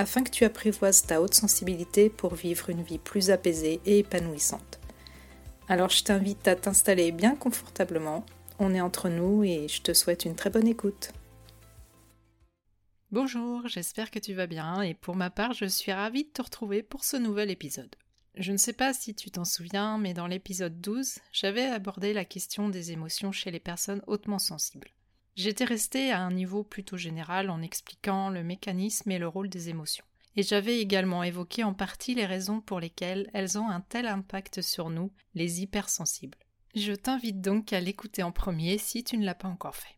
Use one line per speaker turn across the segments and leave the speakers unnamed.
afin que tu apprivoises ta haute sensibilité pour vivre une vie plus apaisée et épanouissante. Alors je t'invite à t'installer bien confortablement, on est entre nous et je te souhaite une très bonne écoute. Bonjour, j'espère que tu vas bien et pour ma part je suis ravie de te retrouver pour ce nouvel épisode. Je ne sais pas si tu t'en souviens, mais dans l'épisode 12, j'avais abordé la question des émotions chez les personnes hautement sensibles. J'étais restée à un niveau plutôt général en expliquant le mécanisme et le rôle des émotions. Et j'avais également évoqué en partie les raisons pour lesquelles elles ont un tel impact sur nous, les hypersensibles. Je t'invite donc à l'écouter en premier si tu ne l'as pas encore fait.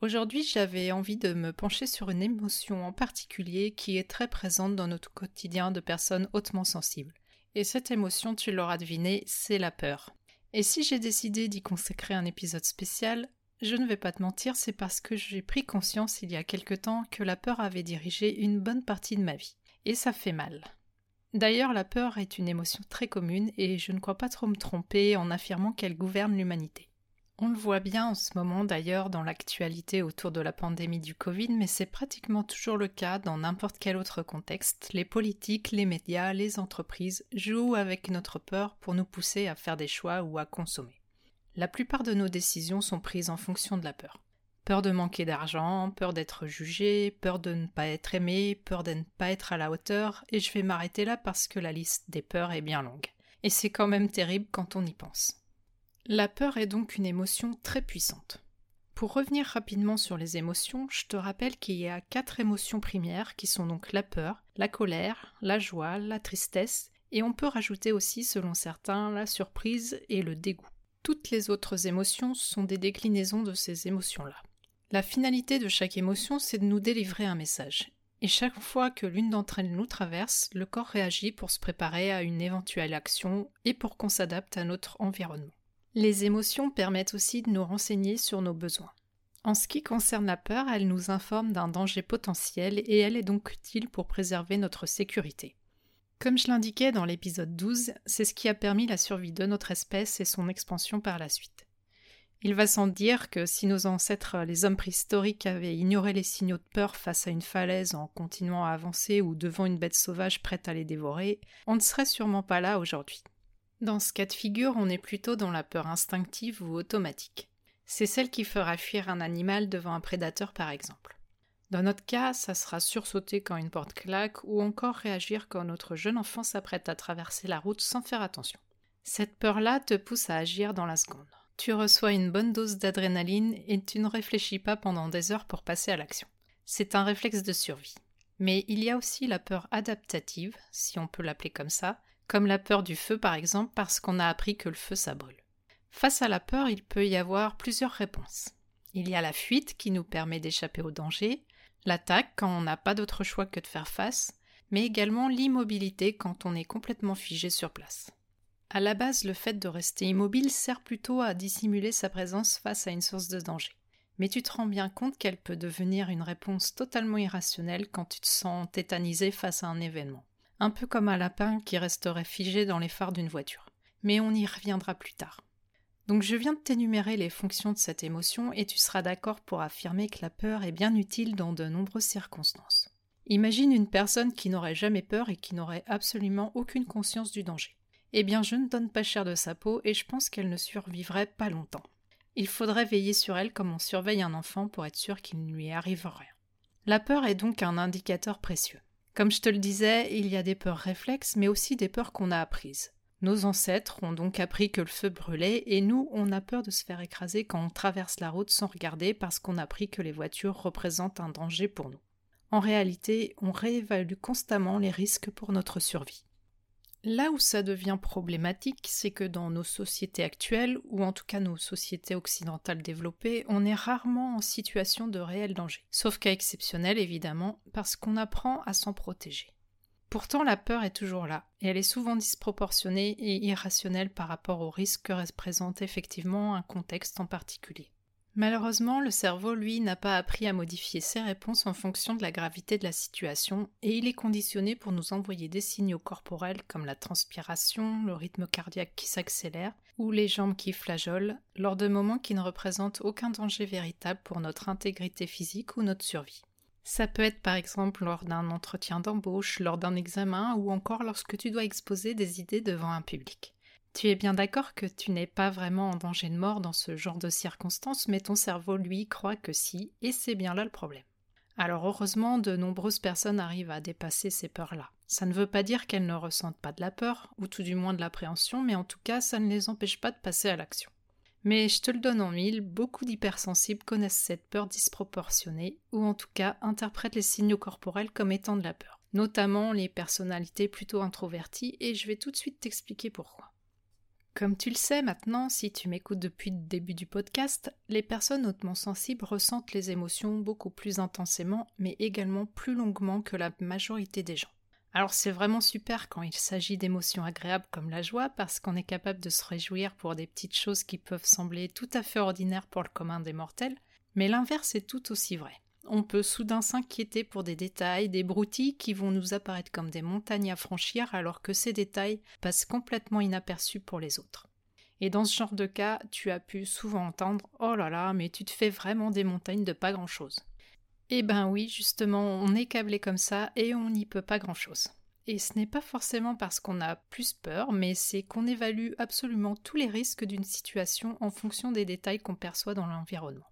Aujourd'hui, j'avais envie de me pencher sur une émotion en particulier qui est très présente dans notre quotidien de personnes hautement sensibles. Et cette émotion, tu l'auras deviné, c'est la peur. Et si j'ai décidé d'y consacrer un épisode spécial, je ne vais pas te mentir, c'est parce que j'ai pris conscience il y a quelque temps que la peur avait dirigé une bonne partie de ma vie. Et ça fait mal. D'ailleurs, la peur est une émotion très commune et je ne crois pas trop me tromper en affirmant qu'elle gouverne l'humanité. On le voit bien en ce moment d'ailleurs dans l'actualité autour de la pandémie du Covid, mais c'est pratiquement toujours le cas dans n'importe quel autre contexte. Les politiques, les médias, les entreprises jouent avec notre peur pour nous pousser à faire des choix ou à consommer. La plupart de nos décisions sont prises en fonction de la peur. Peur de manquer d'argent, peur d'être jugé, peur de ne pas être aimé, peur de ne pas être à la hauteur, et je vais m'arrêter là parce que la liste des peurs est bien longue. Et c'est quand même terrible quand on y pense. La peur est donc une émotion très puissante. Pour revenir rapidement sur les émotions, je te rappelle qu'il y a quatre émotions primaires qui sont donc la peur, la colère, la joie, la tristesse, et on peut rajouter aussi, selon certains, la surprise et le dégoût. Toutes les autres émotions sont des déclinaisons de ces émotions-là. La finalité de chaque émotion, c'est de nous délivrer un message. Et chaque fois que l'une d'entre elles nous traverse, le corps réagit pour se préparer à une éventuelle action et pour qu'on s'adapte à notre environnement. Les émotions permettent aussi de nous renseigner sur nos besoins. En ce qui concerne la peur, elle nous informe d'un danger potentiel et elle est donc utile pour préserver notre sécurité. Comme je l'indiquais dans l'épisode 12, c'est ce qui a permis la survie de notre espèce et son expansion par la suite. Il va sans dire que si nos ancêtres, les hommes préhistoriques, avaient ignoré les signaux de peur face à une falaise en continuant à avancer ou devant une bête sauvage prête à les dévorer, on ne serait sûrement pas là aujourd'hui. Dans ce cas de figure, on est plutôt dans la peur instinctive ou automatique. C'est celle qui fera fuir un animal devant un prédateur par exemple. Dans notre cas, ça sera sursauter quand une porte claque ou encore réagir quand notre jeune enfant s'apprête à traverser la route sans faire attention. Cette peur-là te pousse à agir dans la seconde. Tu reçois une bonne dose d'adrénaline et tu ne réfléchis pas pendant des heures pour passer à l'action. C'est un réflexe de survie. Mais il y a aussi la peur adaptative, si on peut l'appeler comme ça, comme la peur du feu par exemple parce qu'on a appris que le feu ça brûle. Face à la peur, il peut y avoir plusieurs réponses. Il y a la fuite qui nous permet d'échapper au danger, l'attaque quand on n'a pas d'autre choix que de faire face, mais également l'immobilité quand on est complètement figé sur place. À la base, le fait de rester immobile sert plutôt à dissimuler sa présence face à une source de danger. Mais tu te rends bien compte qu'elle peut devenir une réponse totalement irrationnelle quand tu te sens tétanisé face à un événement. Un peu comme un lapin qui resterait figé dans les phares d'une voiture. Mais on y reviendra plus tard. Donc je viens de t'énumérer les fonctions de cette émotion et tu seras d'accord pour affirmer que la peur est bien utile dans de nombreuses circonstances. Imagine une personne qui n'aurait jamais peur et qui n'aurait absolument aucune conscience du danger. Eh bien je ne donne pas cher de sa peau et je pense qu'elle ne survivrait pas longtemps. Il faudrait veiller sur elle comme on surveille un enfant pour être sûr qu'il ne lui arrive rien. La peur est donc un indicateur précieux. Comme je te le disais, il y a des peurs réflexes mais aussi des peurs qu'on a apprises. Nos ancêtres ont donc appris que le feu brûlait et nous, on a peur de se faire écraser quand on traverse la route sans regarder parce qu'on a appris que les voitures représentent un danger pour nous. En réalité, on réévalue constamment les risques pour notre survie. Là où ça devient problématique, c'est que dans nos sociétés actuelles, ou en tout cas nos sociétés occidentales développées, on est rarement en situation de réel danger. Sauf cas exceptionnel évidemment, parce qu'on apprend à s'en protéger. Pourtant, la peur est toujours là, et elle est souvent disproportionnée et irrationnelle par rapport au risque que représente effectivement un contexte en particulier. Malheureusement, le cerveau, lui, n'a pas appris à modifier ses réponses en fonction de la gravité de la situation, et il est conditionné pour nous envoyer des signaux corporels comme la transpiration, le rythme cardiaque qui s'accélère, ou les jambes qui flageolent, lors de moments qui ne représentent aucun danger véritable pour notre intégrité physique ou notre survie. Ça peut être par exemple lors d'un entretien d'embauche, lors d'un examen, ou encore lorsque tu dois exposer des idées devant un public. Tu es bien d'accord que tu n'es pas vraiment en danger de mort dans ce genre de circonstances, mais ton cerveau, lui, croit que si, et c'est bien là le problème. Alors heureusement, de nombreuses personnes arrivent à dépasser ces peurs-là. Ça ne veut pas dire qu'elles ne ressentent pas de la peur, ou tout du moins de l'appréhension, mais en tout cas, ça ne les empêche pas de passer à l'action. Mais je te le donne en mille, beaucoup d'hypersensibles connaissent cette peur disproportionnée, ou en tout cas interprètent les signaux corporels comme étant de la peur, notamment les personnalités plutôt introverties, et je vais tout de suite t'expliquer pourquoi. Comme tu le sais maintenant, si tu m'écoutes depuis le début du podcast, les personnes hautement sensibles ressentent les émotions beaucoup plus intensément, mais également plus longuement que la majorité des gens. Alors c'est vraiment super quand il s'agit d'émotions agréables comme la joie, parce qu'on est capable de se réjouir pour des petites choses qui peuvent sembler tout à fait ordinaires pour le commun des mortels, mais l'inverse est tout aussi vrai on peut soudain s'inquiéter pour des détails, des broutilles qui vont nous apparaître comme des montagnes à franchir alors que ces détails passent complètement inaperçus pour les autres. Et dans ce genre de cas, tu as pu souvent entendre Oh là là, mais tu te fais vraiment des montagnes de pas grand chose. Eh ben oui, justement, on est câblé comme ça et on n'y peut pas grand chose. Et ce n'est pas forcément parce qu'on a plus peur, mais c'est qu'on évalue absolument tous les risques d'une situation en fonction des détails qu'on perçoit dans l'environnement.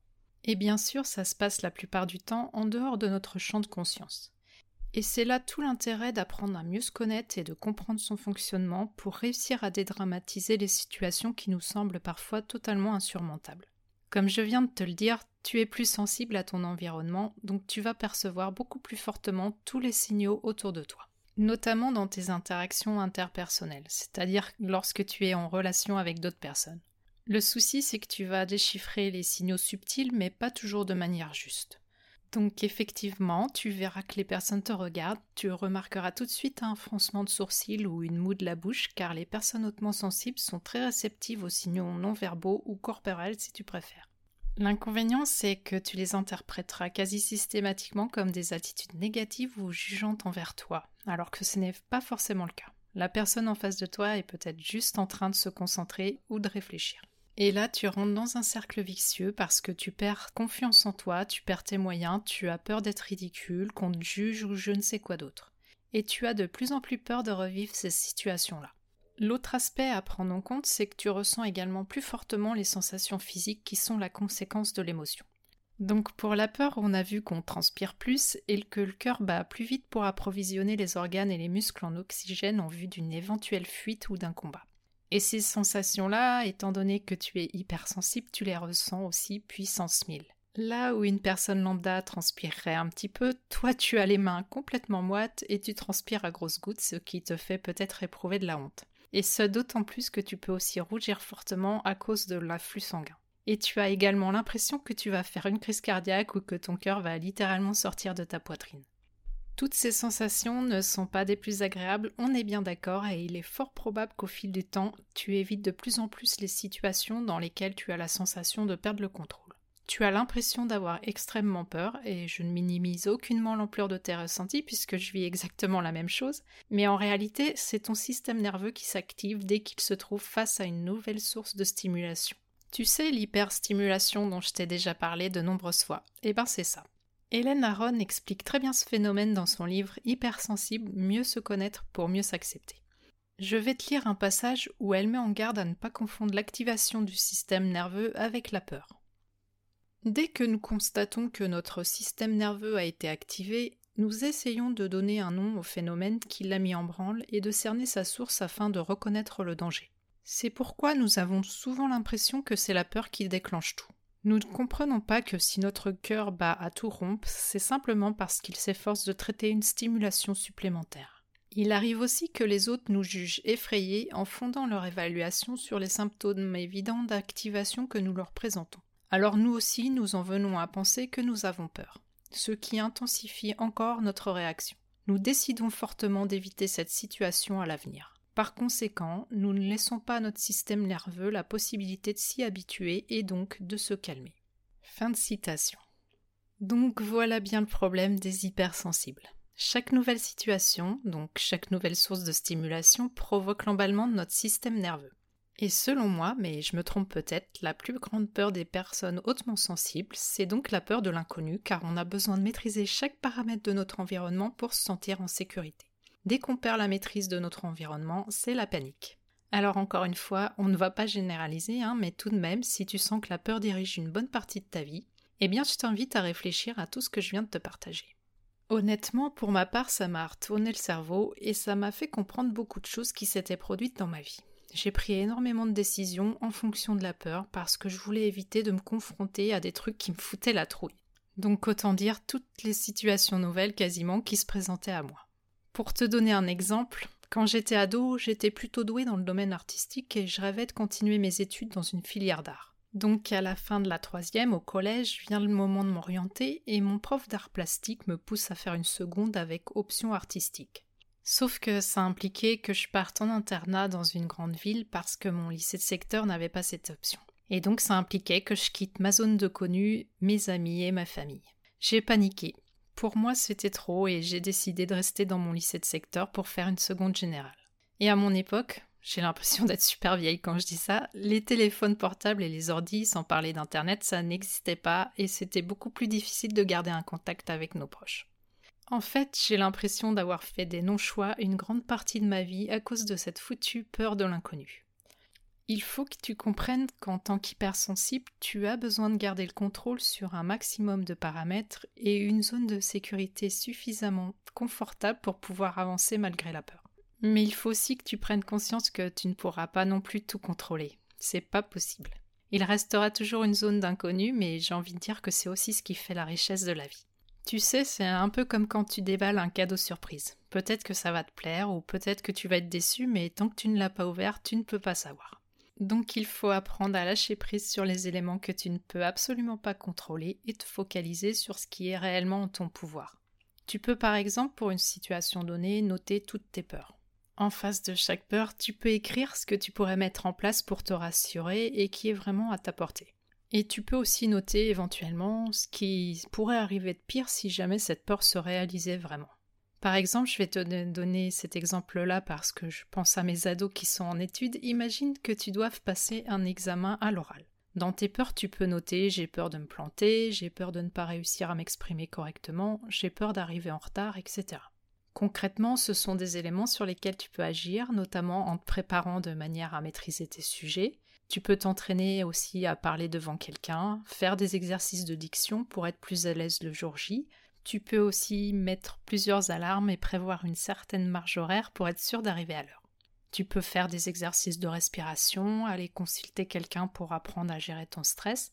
Et bien sûr, ça se passe la plupart du temps en dehors de notre champ de conscience. Et c'est là tout l'intérêt d'apprendre à mieux se connaître et de comprendre son fonctionnement pour réussir à dédramatiser les situations qui nous semblent parfois totalement insurmontables. Comme je viens de te le dire, tu es plus sensible à ton environnement, donc tu vas percevoir beaucoup plus fortement tous les signaux autour de toi, notamment dans tes interactions interpersonnelles, c'est-à-dire lorsque tu es en relation avec d'autres personnes. Le souci, c'est que tu vas déchiffrer les signaux subtils, mais pas toujours de manière juste. Donc effectivement, tu verras que les personnes te regardent, tu remarqueras tout de suite un froncement de sourcils ou une moue de la bouche, car les personnes hautement sensibles sont très réceptives aux signaux non verbaux ou corporels si tu préfères. L'inconvénient, c'est que tu les interpréteras quasi systématiquement comme des attitudes négatives ou jugeantes envers toi, alors que ce n'est pas forcément le cas. La personne en face de toi est peut-être juste en train de se concentrer ou de réfléchir. Et là, tu rentres dans un cercle vicieux parce que tu perds confiance en toi, tu perds tes moyens, tu as peur d'être ridicule, qu'on te juge ou je ne sais quoi d'autre. Et tu as de plus en plus peur de revivre ces situations-là. L'autre aspect à prendre en compte, c'est que tu ressens également plus fortement les sensations physiques qui sont la conséquence de l'émotion. Donc pour la peur, on a vu qu'on transpire plus et que le cœur bat plus vite pour approvisionner les organes et les muscles en oxygène en vue d'une éventuelle fuite ou d'un combat. Et ces sensations-là, étant donné que tu es hypersensible, tu les ressens aussi puissance 1000. Là où une personne lambda transpirerait un petit peu, toi tu as les mains complètement moites et tu transpires à grosses gouttes, ce qui te fait peut-être éprouver de la honte. Et ce d'autant plus que tu peux aussi rougir fortement à cause de l'afflux sanguin. Et tu as également l'impression que tu vas faire une crise cardiaque ou que ton cœur va littéralement sortir de ta poitrine. Toutes ces sensations ne sont pas des plus agréables, on est bien d'accord, et il est fort probable qu'au fil du temps, tu évites de plus en plus les situations dans lesquelles tu as la sensation de perdre le contrôle. Tu as l'impression d'avoir extrêmement peur, et je ne minimise aucunement l'ampleur de tes ressentis puisque je vis exactement la même chose, mais en réalité, c'est ton système nerveux qui s'active dès qu'il se trouve face à une nouvelle source de stimulation. Tu sais l'hyperstimulation dont je t'ai déjà parlé de nombreuses fois. Eh ben c'est ça. Hélène Aron explique très bien ce phénomène dans son livre Hypersensible, mieux se connaître pour mieux s'accepter. Je vais te lire un passage où elle met en garde à ne pas confondre l'activation du système nerveux avec la peur. Dès que nous constatons que notre système nerveux a été activé, nous essayons de donner un nom au phénomène qui l'a mis en branle et de cerner sa source afin de reconnaître le danger. C'est pourquoi nous avons souvent l'impression que c'est la peur qui déclenche tout. Nous ne comprenons pas que si notre cœur bat à tout rompre, c'est simplement parce qu'il s'efforce de traiter une stimulation supplémentaire. Il arrive aussi que les autres nous jugent effrayés en fondant leur évaluation sur les symptômes évidents d'activation que nous leur présentons. Alors nous aussi, nous en venons à penser que nous avons peur, ce qui intensifie encore notre réaction. nous décidons fortement d'éviter cette situation à l'avenir. Par conséquent, nous ne laissons pas à notre système nerveux la possibilité de s'y habituer et donc de se calmer. Fin de citation. Donc voilà bien le problème des hypersensibles. Chaque nouvelle situation, donc chaque nouvelle source de stimulation, provoque l'emballement de notre système nerveux. Et selon moi, mais je me trompe peut-être, la plus grande peur des personnes hautement sensibles, c'est donc la peur de l'inconnu, car on a besoin de maîtriser chaque paramètre de notre environnement pour se sentir en sécurité. Dès qu'on perd la maîtrise de notre environnement, c'est la panique. Alors encore une fois, on ne va pas généraliser, hein, mais tout de même, si tu sens que la peur dirige une bonne partie de ta vie, eh bien je t'invite à réfléchir à tout ce que je viens de te partager. Honnêtement, pour ma part, ça m'a retourné le cerveau et ça m'a fait comprendre beaucoup de choses qui s'étaient produites dans ma vie. J'ai pris énormément de décisions en fonction de la peur parce que je voulais éviter de me confronter à des trucs qui me foutaient la trouille. Donc autant dire toutes les situations nouvelles quasiment qui se présentaient à moi. Pour te donner un exemple, quand j'étais ado, j'étais plutôt douée dans le domaine artistique et je rêvais de continuer mes études dans une filière d'art. Donc à la fin de la troisième, au collège, vient le moment de m'orienter et mon prof d'art plastique me pousse à faire une seconde avec option artistique. Sauf que ça impliquait que je parte en internat dans une grande ville parce que mon lycée de secteur n'avait pas cette option. Et donc ça impliquait que je quitte ma zone de connu, mes amis et ma famille. J'ai paniqué. Pour moi c'était trop et j'ai décidé de rester dans mon lycée de secteur pour faire une seconde générale. Et à mon époque, j'ai l'impression d'être super vieille quand je dis ça. Les téléphones portables et les ordis, sans parler d'Internet, ça n'existait pas et c'était beaucoup plus difficile de garder un contact avec nos proches. En fait, j'ai l'impression d'avoir fait des non-choix une grande partie de ma vie à cause de cette foutue peur de l'inconnu. Il faut que tu comprennes qu'en tant qu'hypersensible, tu as besoin de garder le contrôle sur un maximum de paramètres et une zone de sécurité suffisamment confortable pour pouvoir avancer malgré la peur. Mais il faut aussi que tu prennes conscience que tu ne pourras pas non plus tout contrôler. C'est pas possible. Il restera toujours une zone d'inconnu, mais j'ai envie de dire que c'est aussi ce qui fait la richesse de la vie. Tu sais, c'est un peu comme quand tu déballes un cadeau surprise. Peut-être que ça va te plaire, ou peut-être que tu vas être déçu, mais tant que tu ne l'as pas ouvert, tu ne peux pas savoir. Donc il faut apprendre à lâcher prise sur les éléments que tu ne peux absolument pas contrôler et te focaliser sur ce qui est réellement en ton pouvoir. Tu peux par exemple, pour une situation donnée, noter toutes tes peurs. En face de chaque peur, tu peux écrire ce que tu pourrais mettre en place pour te rassurer et qui est vraiment à ta portée. Et tu peux aussi noter éventuellement ce qui pourrait arriver de pire si jamais cette peur se réalisait vraiment. Par exemple, je vais te donner cet exemple-là parce que je pense à mes ados qui sont en études. Imagine que tu doives passer un examen à l'oral. Dans tes peurs, tu peux noter j'ai peur de me planter, j'ai peur de ne pas réussir à m'exprimer correctement, j'ai peur d'arriver en retard, etc. Concrètement, ce sont des éléments sur lesquels tu peux agir, notamment en te préparant de manière à maîtriser tes sujets. Tu peux t'entraîner aussi à parler devant quelqu'un, faire des exercices de diction pour être plus à l'aise le jour J. Tu peux aussi mettre plusieurs alarmes et prévoir une certaine marge horaire pour être sûr d'arriver à l'heure. Tu peux faire des exercices de respiration, aller consulter quelqu'un pour apprendre à gérer ton stress.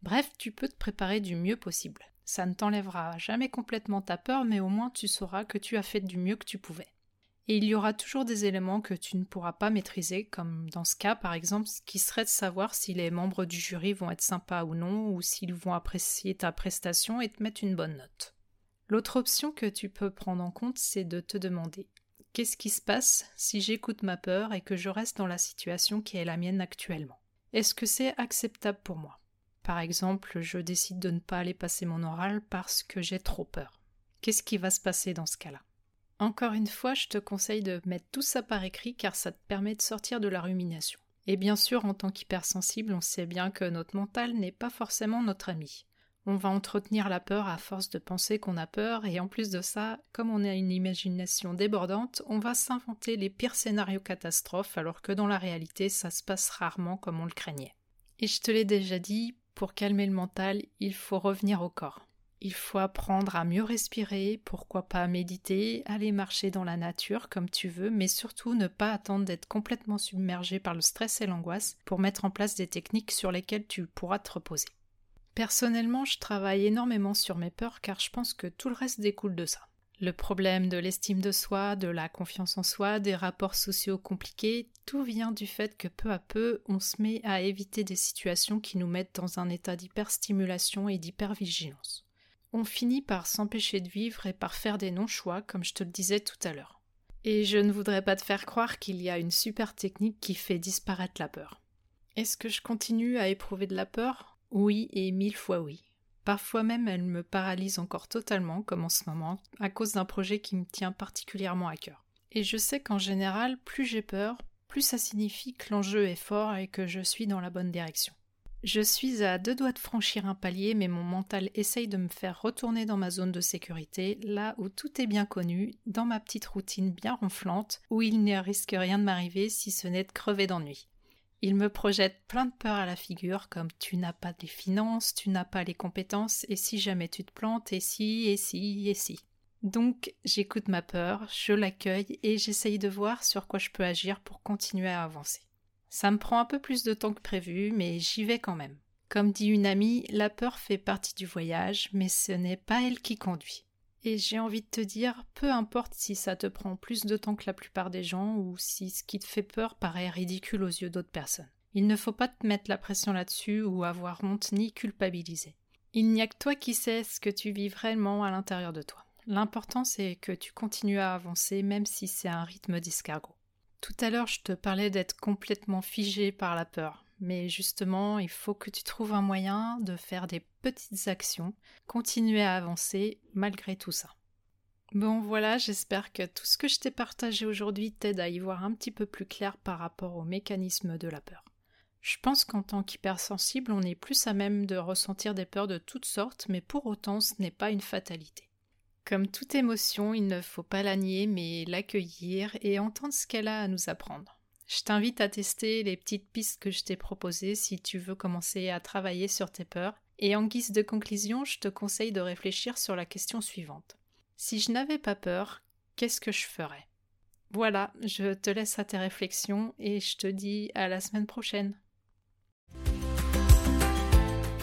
Bref, tu peux te préparer du mieux possible. Ça ne t'enlèvera jamais complètement ta peur, mais au moins tu sauras que tu as fait du mieux que tu pouvais. Et il y aura toujours des éléments que tu ne pourras pas maîtriser, comme dans ce cas par exemple, ce qui serait de savoir si les membres du jury vont être sympas ou non, ou s'ils vont apprécier ta prestation et te mettre une bonne note. L'autre option que tu peux prendre en compte, c'est de te demander qu'est-ce qui se passe si j'écoute ma peur et que je reste dans la situation qui est la mienne actuellement? Est-ce que c'est acceptable pour moi? Par exemple, je décide de ne pas aller passer mon oral parce que j'ai trop peur. Qu'est-ce qui va se passer dans ce cas-là? Encore une fois, je te conseille de mettre tout ça par écrit car ça te permet de sortir de la rumination. Et bien sûr, en tant qu'hypersensible, on sait bien que notre mental n'est pas forcément notre ami. On va entretenir la peur à force de penser qu'on a peur, et en plus de ça, comme on a une imagination débordante, on va s'inventer les pires scénarios catastrophes, alors que dans la réalité, ça se passe rarement comme on le craignait. Et je te l'ai déjà dit, pour calmer le mental, il faut revenir au corps. Il faut apprendre à mieux respirer, pourquoi pas méditer, aller marcher dans la nature comme tu veux, mais surtout ne pas attendre d'être complètement submergé par le stress et l'angoisse pour mettre en place des techniques sur lesquelles tu pourras te reposer. Personnellement, je travaille énormément sur mes peurs car je pense que tout le reste découle de ça. Le problème de l'estime de soi, de la confiance en soi, des rapports sociaux compliqués, tout vient du fait que peu à peu on se met à éviter des situations qui nous mettent dans un état d'hyperstimulation et d'hypervigilance. on finit par s'empêcher de vivre et par faire des non-choix, comme je te le disais tout à l'heure. Et je ne voudrais pas te faire croire qu'il y a une super technique qui fait disparaître la peur. Est-ce que je continue à éprouver de la peur? Oui et mille fois oui. Parfois même elle me paralyse encore totalement, comme en ce moment, à cause d'un projet qui me tient particulièrement à cœur. Et je sais qu'en général, plus j'ai peur, plus ça signifie que l'enjeu est fort et que je suis dans la bonne direction. Je suis à deux doigts de franchir un palier, mais mon mental essaye de me faire retourner dans ma zone de sécurité, là où tout est bien connu, dans ma petite routine bien ronflante, où il ne risque rien de m'arriver si ce n'est de crever d'ennui. Il me projette plein de peurs à la figure, comme tu n'as pas les finances, tu n'as pas les compétences, et si jamais tu te plantes, et si, et si, et si. Donc j'écoute ma peur, je l'accueille et j'essaye de voir sur quoi je peux agir pour continuer à avancer. Ça me prend un peu plus de temps que prévu, mais j'y vais quand même. Comme dit une amie, la peur fait partie du voyage, mais ce n'est pas elle qui conduit. Et j'ai envie de te dire, peu importe si ça te prend plus de temps que la plupart des gens ou si ce qui te fait peur paraît ridicule aux yeux d'autres personnes. Il ne faut pas te mettre la pression là-dessus ou avoir honte ni culpabiliser. Il n'y a que toi qui sais ce que tu vis réellement à l'intérieur de toi. L'important c'est que tu continues à avancer même si c'est un rythme d'escargot. Tout à l'heure, je te parlais d'être complètement figé par la peur. Mais justement, il faut que tu trouves un moyen de faire des petites actions, continuer à avancer malgré tout ça. Bon voilà, j'espère que tout ce que je t'ai partagé aujourd'hui t'aide à y voir un petit peu plus clair par rapport au mécanisme de la peur. Je pense qu'en tant qu'hypersensible, on est plus à même de ressentir des peurs de toutes sortes, mais pour autant ce n'est pas une fatalité. Comme toute émotion, il ne faut pas la nier, mais l'accueillir et entendre ce qu'elle a à nous apprendre. Je t'invite à tester les petites pistes que je t'ai proposées si tu veux commencer à travailler sur tes peurs. Et en guise de conclusion, je te conseille de réfléchir sur la question suivante. Si je n'avais pas peur, qu'est-ce que je ferais? Voilà, je te laisse à tes réflexions et je te dis à la semaine prochaine.